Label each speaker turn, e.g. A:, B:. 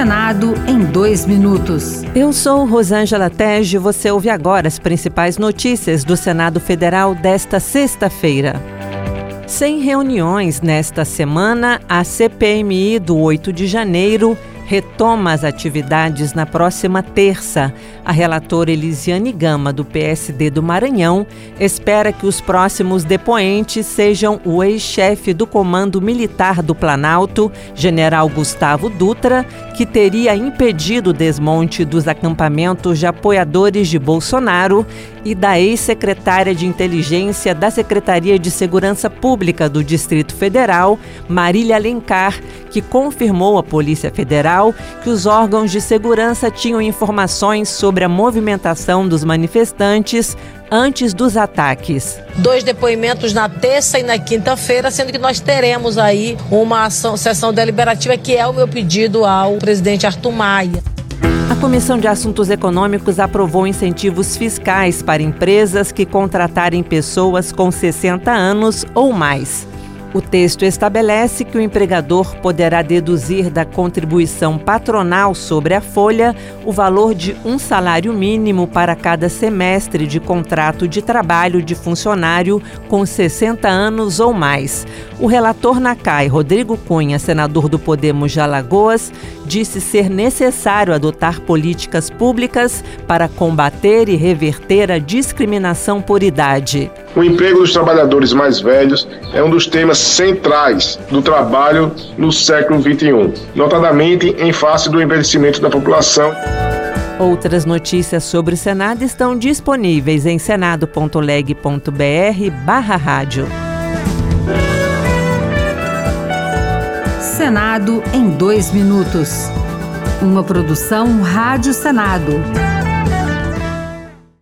A: Senado em dois minutos.
B: Eu sou Rosângela Tege e você ouve agora as principais notícias do Senado Federal desta sexta-feira. Sem reuniões nesta semana, a CPMI do 8 de janeiro retoma as atividades na próxima terça. A relatora Elisiane Gama, do PSD do Maranhão, espera que os próximos depoentes sejam o ex-chefe do Comando Militar do Planalto, general Gustavo Dutra, que teria impedido o desmonte dos acampamentos de apoiadores de Bolsonaro, e da ex-secretária de Inteligência da Secretaria de Segurança Pública do Distrito Federal, Marília Alencar, que confirmou à Polícia Federal que os órgãos de segurança tinham informações sobre a movimentação dos manifestantes antes dos ataques.
C: Dois depoimentos na terça e na quinta-feira, sendo que nós teremos aí uma ação, sessão deliberativa, que é o meu pedido ao presidente Arthur Maia.
B: A Comissão de Assuntos Econômicos aprovou incentivos fiscais para empresas que contratarem pessoas com 60 anos ou mais. O texto estabelece que o empregador poderá deduzir da contribuição patronal sobre a folha o valor de um salário mínimo para cada semestre de contrato de trabalho de funcionário com 60 anos ou mais. O relator na CAI, Rodrigo Cunha, senador do Podemos de Alagoas, disse ser necessário adotar políticas públicas para combater e reverter a discriminação por idade.
D: O emprego dos trabalhadores mais velhos é um dos temas centrais do trabalho no século XXI, notadamente em face do envelhecimento da população.
B: Outras notícias sobre o Senado estão disponíveis em senado.leg.br barra rádio.
A: Senado em dois minutos. Uma produção Rádio Senado.